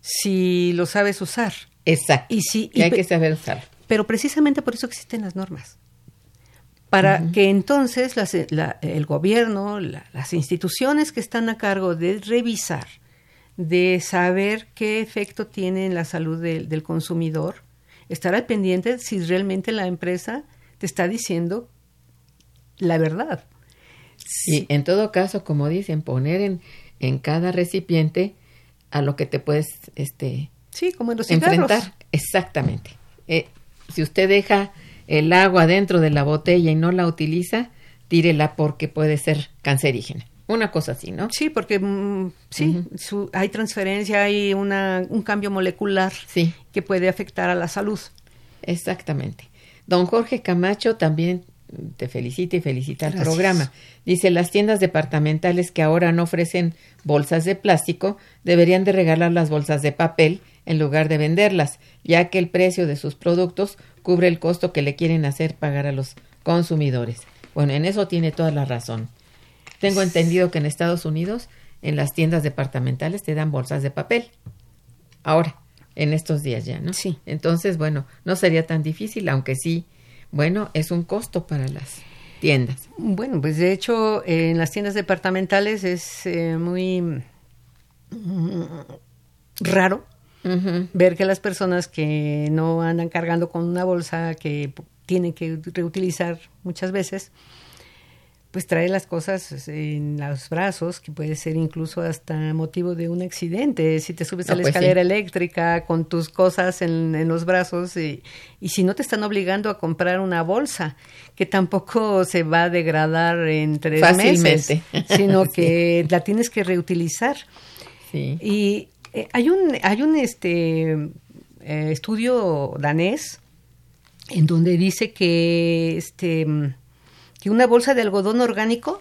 si lo sabes usar, Exacto. Y y hay que saber usarlo. pero precisamente por eso existen las normas. Para que entonces las- la- el gobierno, la- las instituciones que están a cargo de revisar, de saber qué efecto tiene en la salud del consumidor, estar al pendiente si realmente la empresa te está diciendo la verdad. Y en todo caso, como dicen, poner en, en cada recipiente a lo que te puedes este, Sí, como en los cigarros. enfrentar. Exactamente. Eh, si usted deja el agua dentro de la botella y no la utiliza, tírela porque puede ser cancerígena. Una cosa así, ¿no? Sí, porque mm, sí, su- hay transferencia, hay una, un cambio molecular Sí, que puede afectar a la salud. exactamente. Don Jorge Camacho también te felicita y felicita al Gracias. programa. Dice, las tiendas departamentales que ahora no ofrecen bolsas de plástico deberían de regalar las bolsas de papel en lugar de venderlas, ya que el precio de sus productos cubre el costo que le quieren hacer pagar a los consumidores. Bueno, en eso tiene toda la razón. Tengo entendido que en Estados Unidos, en las tiendas departamentales te dan bolsas de papel. Ahora, en estos días ya, ¿no? Sí. Entonces, bueno, no sería tan difícil, aunque sí, bueno, es un costo para las tiendas. Bueno, pues de hecho en las tiendas departamentales es eh, muy mm, raro ver que las personas que no andan cargando con una bolsa que tienen que reutilizar muchas veces, pues trae las cosas en los brazos, que puede ser incluso hasta motivo de un accidente. Si te subes No, a la pues escalera sí. eléctrica con tus cosas en, en los brazos y, y si no te están obligando a comprar una bolsa, que tampoco se va a degradar en tres Fácilmente. meses, sino (laughs) Sí. que la tienes que reutilizar. Sí. Y eh, hay un, hay un este, eh, estudio danés en donde dice que, este, que una bolsa de algodón orgánico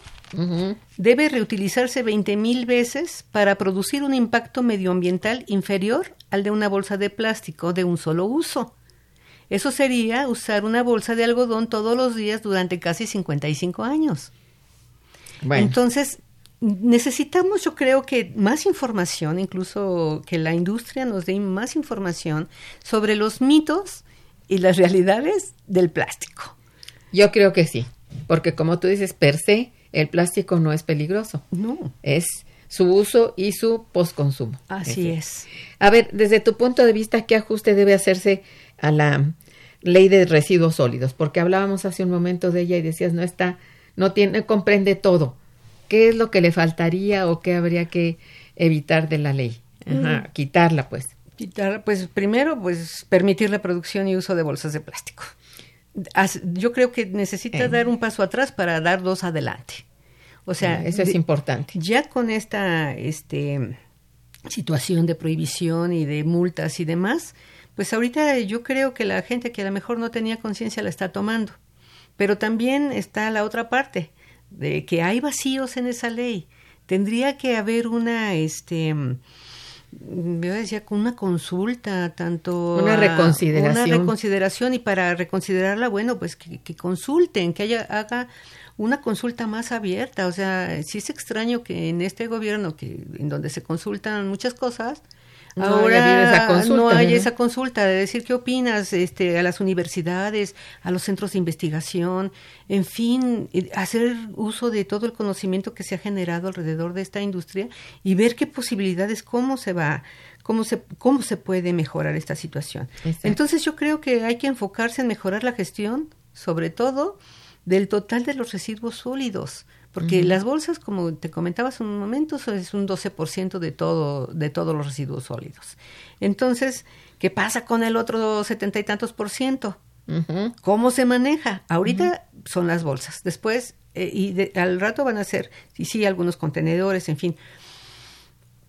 debe reutilizarse 20.000 veces para producir un impacto medioambiental inferior al de una bolsa de plástico de un solo uso. Eso sería usar una bolsa de algodón todos los días durante casi 55 años. Bueno, Entonces, necesitamos, yo creo que más información, incluso que la industria nos dé más información sobre los mitos y las realidades del plástico. yo creo que sí, porque como tú dices, per se, el plástico no es peligroso. No, Es su uso y su postconsumo. así es. A ver, desde tu punto de vista, ¿qué ajuste debe hacerse a la ley de residuos sólidos? Porque hablábamos hace un momento de ella y decías, no está, no tiene, no comprende todo. ¿Qué es lo que le faltaría o qué habría que evitar de la ley? Ajá, quitarla, pues. Quitar, pues primero, pues permitir la producción y uso de bolsas de plástico. Yo creo que necesita Eh. dar un paso atrás para dar dos adelante. O sea, Eso es de- importante. ya con esta este, situación de prohibición y de multas y demás, pues ahorita yo creo que la gente que a lo mejor no tenía conciencia la está tomando. Pero también está la otra parte, de que hay vacíos en esa ley. Tendría que haber una, este, yo decía, con una consulta, tanto... Una a- reconsideración. Una reconsideración y para reconsiderarla, bueno, pues que, que consulten, que haya, haga una consulta más abierta. O sea, sí es extraño que en este gobierno, que en donde se consultan muchas cosas, No ahora esa consulta, no hay esa consulta de decir qué opinas este, a las universidades, a los centros de investigación, en fin, eh, hacer uso de todo el conocimiento que se ha generado alrededor de esta industria y ver qué posibilidades, cómo se va, cómo se, cómo se puede mejorar esta situación. Exacto. Entonces yo creo que hay que enfocarse en mejorar la gestión, sobre todo del total de los residuos sólidos, porque las bolsas, como te comentaba hace un momento, es un 12% de todo de todos los residuos sólidos. Entonces, ¿qué pasa con el otro setenta y tantos por ciento? ¿Cómo se maneja? Ahorita son las bolsas, después eh, y de- al rato van a ser, y sí, algunos contenedores, en fin.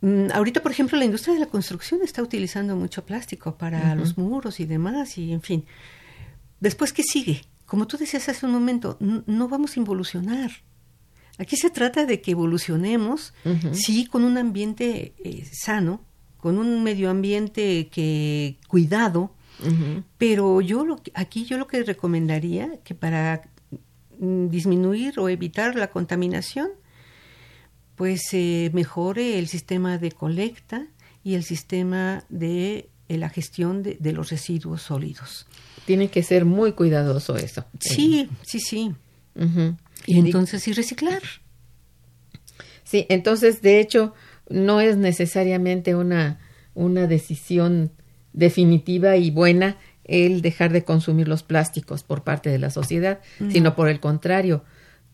Mm, ahorita, por ejemplo, la industria de la construcción está utilizando mucho plástico para los muros y demás, y en fin. Después, ¿qué sigue? Como tú decías hace un momento, no vamos a involucionar. Aquí se trata de que evolucionemos, sí, con un ambiente eh, sano, con un medio ambiente que cuidado, pero yo lo que- aquí yo lo que recomendaría que para mm, disminuir o evitar la contaminación, pues se mejore el sistema de colecta y el sistema de eh, la gestión de, de los residuos sólidos. Tiene que ser muy cuidadoso eso. Sí, sí, sí. Ujú. Y entonces sí reciclar. Sí, entonces, de hecho, no es necesariamente una, una decisión definitiva y buena el dejar de consumir los plásticos por parte de la sociedad, sino por el contrario,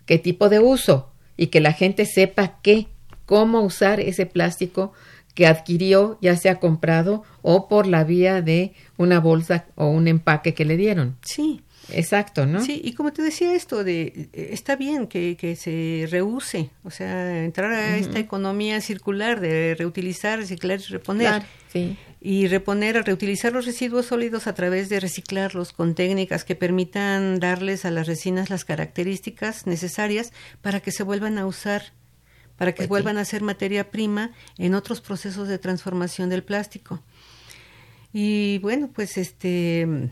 qué tipo de uso y que la gente sepa qué, cómo usar ese plástico que adquirió, ya sea comprado o por la vía de una bolsa o un empaque que le dieron. Sí. Exacto, ¿no? Sí, y como te decía esto de eh, está bien que, que se reuse, o sea, entrar a esta economía circular de reutilizar, reciclar y reponer. Claro, sí. Y reponer, reutilizar los residuos sólidos a través de reciclarlos con técnicas que permitan darles a las resinas las características necesarias para que se vuelvan a usar, para que Pues sí. vuelvan a ser materia prima en otros procesos de transformación del plástico. Y bueno, pues este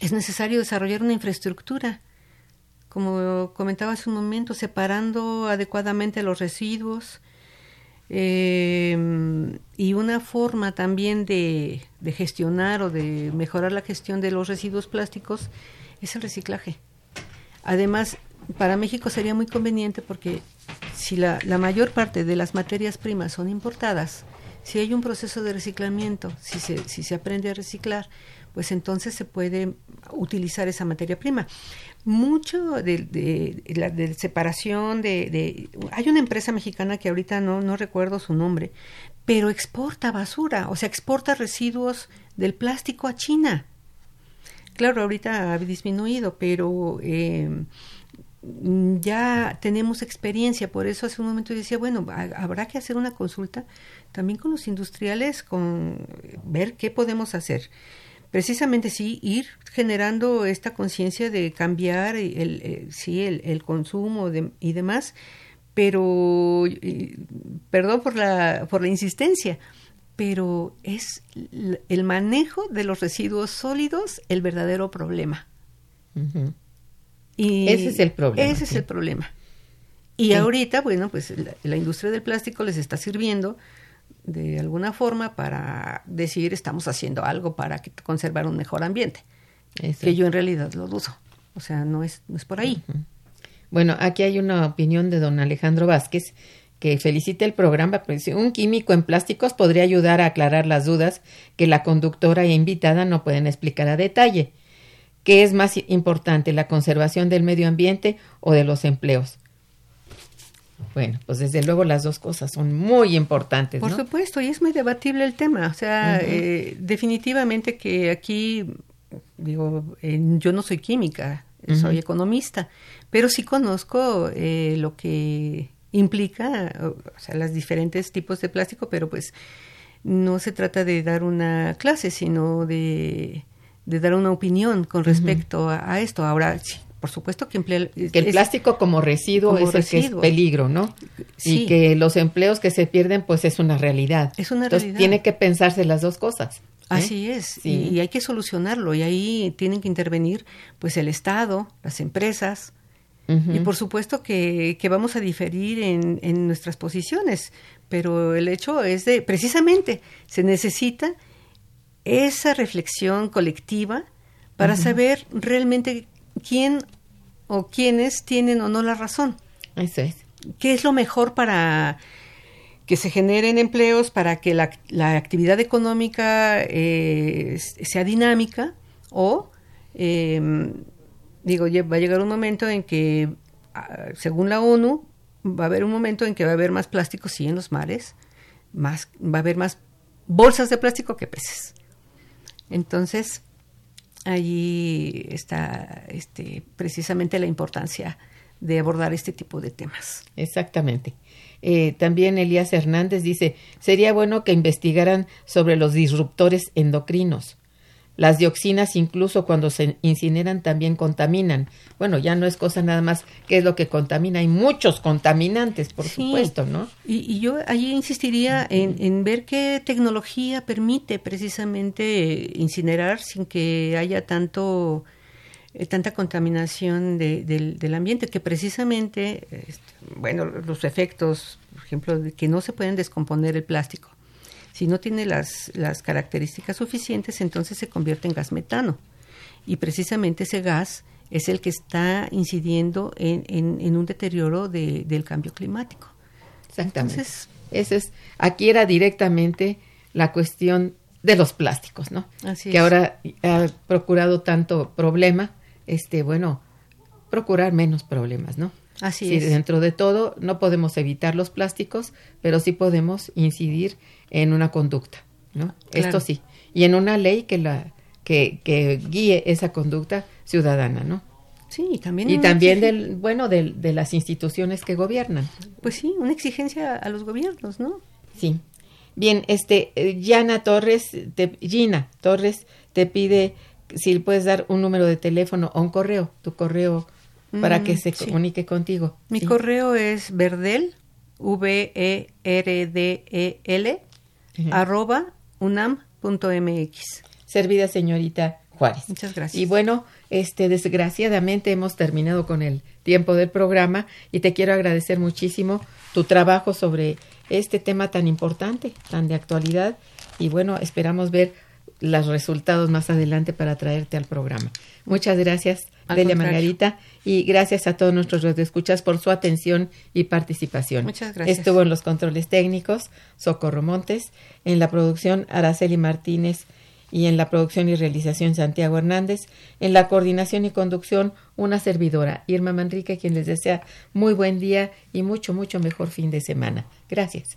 es necesario desarrollar una infraestructura, como comentaba hace un momento, separando adecuadamente los residuos eh, y una forma también de, gestionar o de mejorar la gestión de los residuos plásticos es el reciclaje. Además, para México sería muy conveniente porque si la, la mayor parte de las materias primas son importadas, si hay un proceso de reciclamiento, si se, si se aprende a reciclar, pues entonces se puede utilizar esa materia prima. Mucho de, la de separación de, Hay una empresa mexicana que ahorita no, no recuerdo su nombre, pero exporta basura, o sea, exporta residuos del plástico a China. Claro, ahorita ha disminuido, pero eh, ya tenemos experiencia. Por eso hace un momento yo decía, bueno, habrá que hacer una consulta también con los industriales, con ver qué podemos hacer. Precisamente sí, ir generando esta conciencia de cambiar el, eh, sí, el, consumo y demás, pero, perdón por la, por la insistencia, pero es el manejo de los residuos sólidos el verdadero problema. y ese es el problema. Ese es el problema. Y ahorita, bueno, pues la, industria del plástico les está sirviendo de alguna forma para decir estamos haciendo algo para conservar un mejor ambiente. Que yo en realidad lo dudo. O sea, no es, no es por ahí. Bueno, aquí hay una opinión de don Alejandro Vázquez que felicita el programa, pues un químico en plásticos podría ayudar a aclarar las dudas que la conductora e invitada no pueden explicar a detalle. ¿Qué es más importante, la conservación del medio ambiente o de los empleos? Bueno, pues desde luego las dos cosas son muy importantes. Por supuesto, y es muy debatible el tema. O sea, eh, definitivamente que aquí, digo, yo no soy química, soy economista, pero sí conozco eh, lo que implica, o sea, los diferentes tipos de plástico, pero pues no se trata de dar una clase, sino de, de dar una opinión con respecto a, esto. Ahora, sí, por supuesto que emplea... Que el plástico como residuo es el que es peligro, ¿no? Sí. Y que los empleos que se pierden, pues es una realidad. Es una Entonces, tiene que pensarse las dos cosas. ¿eh? Así es, y, hay que solucionarlo, y ahí tienen que intervenir, pues, el Estado, las empresas, y por supuesto que, que vamos a diferir en, en, nuestras posiciones, pero el hecho es de, precisamente, se necesita esa reflexión colectiva para saber realmente quién o quiénes tienen o no la razón. Eso es. ¿Qué es lo mejor para que se generen empleos, para que la, la actividad económica eh, sea dinámica o... Eh, digo, va a llegar un momento en que, ah, según la ONU, va a haber un momento en que va a haber más plástico, sí, en los mares, más, va a haber más bolsas de plástico que peces. Entonces, allí está este, precisamente la importancia de abordar este tipo de temas. Exactamente. Eh, también Elías Hernández dice, sería bueno que investigaran sobre los disruptores endocrinos. Las dioxinas, incluso cuando se incineran, también contaminan. Bueno, ya no es cosa nada más que es lo que contamina. Hay muchos contaminantes, por supuesto, ¿no? Y, yo allí insistiría en, ver qué tecnología permite precisamente incinerar sin que haya tanto eh, tanta contaminación del, ambiente, que precisamente, este, bueno, los efectos, por ejemplo, de que no se pueden descomponer el plástico si no tiene las, las características suficientes, entonces se convierte en gas metano. Y precisamente ese gas es el que está incidiendo en, en, un deterioro del cambio climático. Exactamente. Entonces, es, aquí era directamente la cuestión de los plásticos, ¿no? Así que ahora ha procurado tanto problema, este, bueno, procurar menos problemas, ¿no? Así es. Dentro de todo, no podemos evitar los plásticos, pero sí podemos incidir en una conducta, ¿no? Esto sí. Y en una ley que la que, que guíe esa conducta ciudadana, ¿no? Sí, y también. Y también del, bueno, de, de las instituciones que gobiernan. Pues sí, una exigencia a los gobiernos, ¿no? Sí. Bien, este, Yana Torres, te, Gina Torres te pide si puedes dar un número de teléfono o un correo, tu correo para que mm, se comunique contigo. Mi correo es verdel, V-E-R-D-E-L, arroba unam.mx. Servida señorita Juárez. Muchas gracias. Y bueno, este, desgraciadamente hemos terminado con el tiempo del programa y te quiero agradecer muchísimo tu trabajo sobre este tema tan importante, tan de actualidad y bueno, esperamos ver los resultados más adelante para traerte al programa. Muchas gracias, al Delia. Margarita, y gracias a todos nuestros radioescuchas por su atención y participación. Muchas gracias. Estuvo en los controles técnicos Socorro Montes, en la producción Araceli Martínez y en la producción y realización Santiago Hernández, en la coordinación y conducción una servidora, Irma Manrique, quien les desea muy buen día y mucho, mucho mejor fin de semana. Gracias.